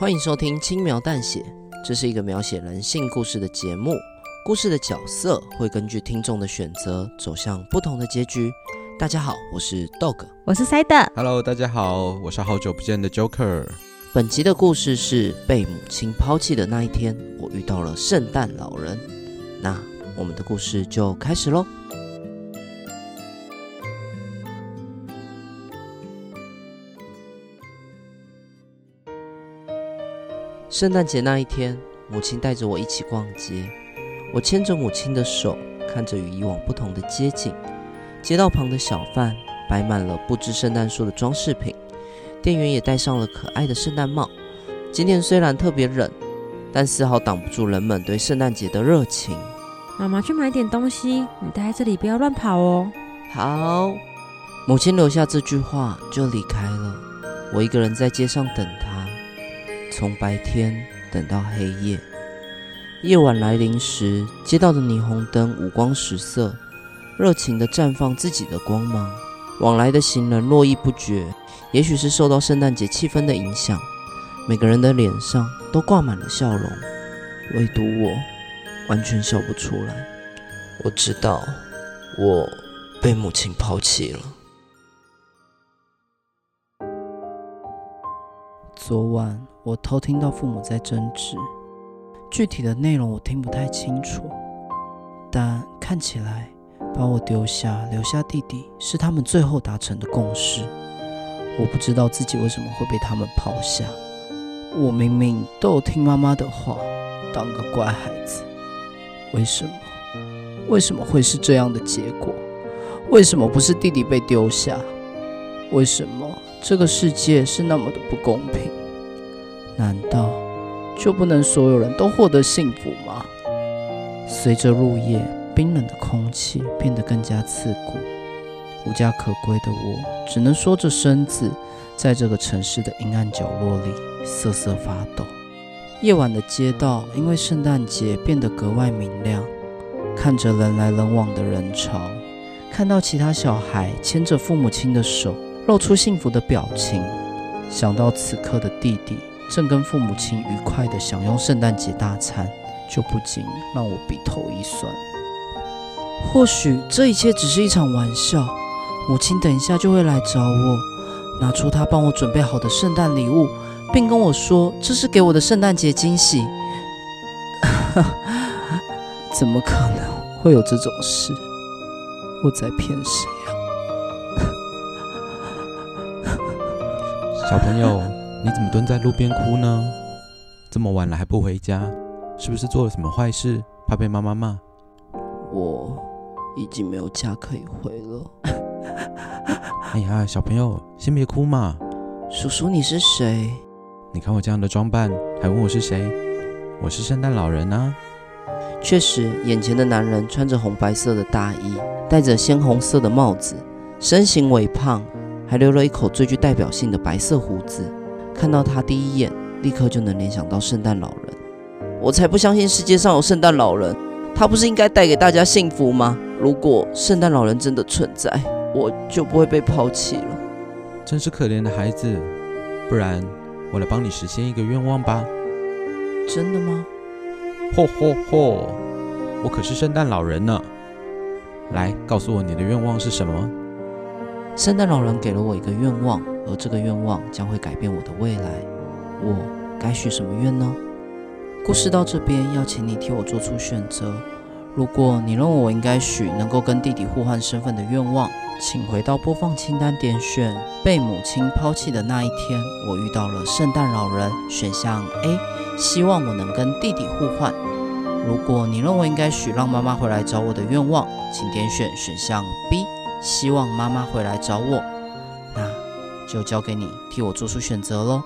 欢迎收听《轻描淡写》，这是一个描写人性故事的节目。故事的角色会根据听众的选择走向不同的结局。大家好，我是 Dog，我是 Side。Hello，大家好，我是好久不见的 Joker。本集的故事是被母亲抛弃的那一天，我遇到了圣诞老人。那我们的故事就开始喽。圣诞节那一天，母亲带着我一起逛街。我牵着母亲的手，看着与以往不同的街景。街道旁的小贩摆满了布置圣诞树的装饰品，店员也戴上了可爱的圣诞帽。今天虽然特别冷，但丝毫挡不住人们对圣诞节的热情。妈妈去买点东西，你待在这里不要乱跑哦。好，母亲留下这句话就离开了。我一个人在街上等她。从白天等到黑夜，夜晚来临时，街道的霓虹灯五光十色，热情地绽放自己的光芒。往来的行人络绎不绝，也许是受到圣诞节气氛的影响，每个人的脸上都挂满了笑容，唯独我完全笑不出来。我知道，我被母亲抛弃了。昨晚我偷听到父母在争执，具体的内容我听不太清楚，但看起来把我丢下留下弟弟是他们最后达成的共识。我不知道自己为什么会被他们抛下，我明明都有听妈妈的话，当个乖孩子，为什么？为什么会是这样的结果？为什么不是弟弟被丢下？为什么这个世界是那么的不公平？难道就不能所有人都获得幸福吗？随着入夜，冰冷的空气变得更加刺骨。无家可归的我，只能缩着身子，在这个城市的阴暗角落里瑟瑟发抖。夜晚的街道因为圣诞节变得格外明亮。看着人来人往的人潮，看到其他小孩牵着父母亲的手，露出幸福的表情，想到此刻的弟弟。正跟父母亲愉快地享用圣诞节大餐，就不禁让我鼻头一酸。或许这一切只是一场玩笑，母亲等一下就会来找我，拿出她帮我准备好的圣诞礼物，并跟我说这是给我的圣诞节惊喜。怎么可能会有这种事？我在骗谁啊？小朋友。你怎么蹲在路边哭呢？这么晚了还不回家，是不是做了什么坏事，怕被妈妈骂？我已经没有家可以回了。哎呀，小朋友，先别哭嘛。叔叔，你是谁？你看我这样的装扮，还问我是谁？我是圣诞老人啊。确实，眼前的男人穿着红白色的大衣，戴着鲜红色的帽子，身形微胖，还留了一口最具代表性的白色胡子。看到他第一眼，立刻就能联想到圣诞老人。我才不相信世界上有圣诞老人，他不是应该带给大家幸福吗？如果圣诞老人真的存在，我就不会被抛弃了。真是可怜的孩子，不然我来帮你实现一个愿望吧。真的吗？嚯嚯嚯！我可是圣诞老人呢。来，告诉我你的愿望是什么？圣诞老人给了我一个愿望。而这个愿望将会改变我的未来，我该许什么愿呢？故事到这边，要请你替我做出选择。如果你认为我应该许能够跟弟弟互换身份的愿望，请回到播放清单点选被母亲抛弃的那一天，我遇到了圣诞老人。选项 A，希望我能跟弟弟互换。如果你认为应该许让妈妈回来找我的愿望，请点选选项 B，希望妈妈回来找我。就交给你替我做出选择喽。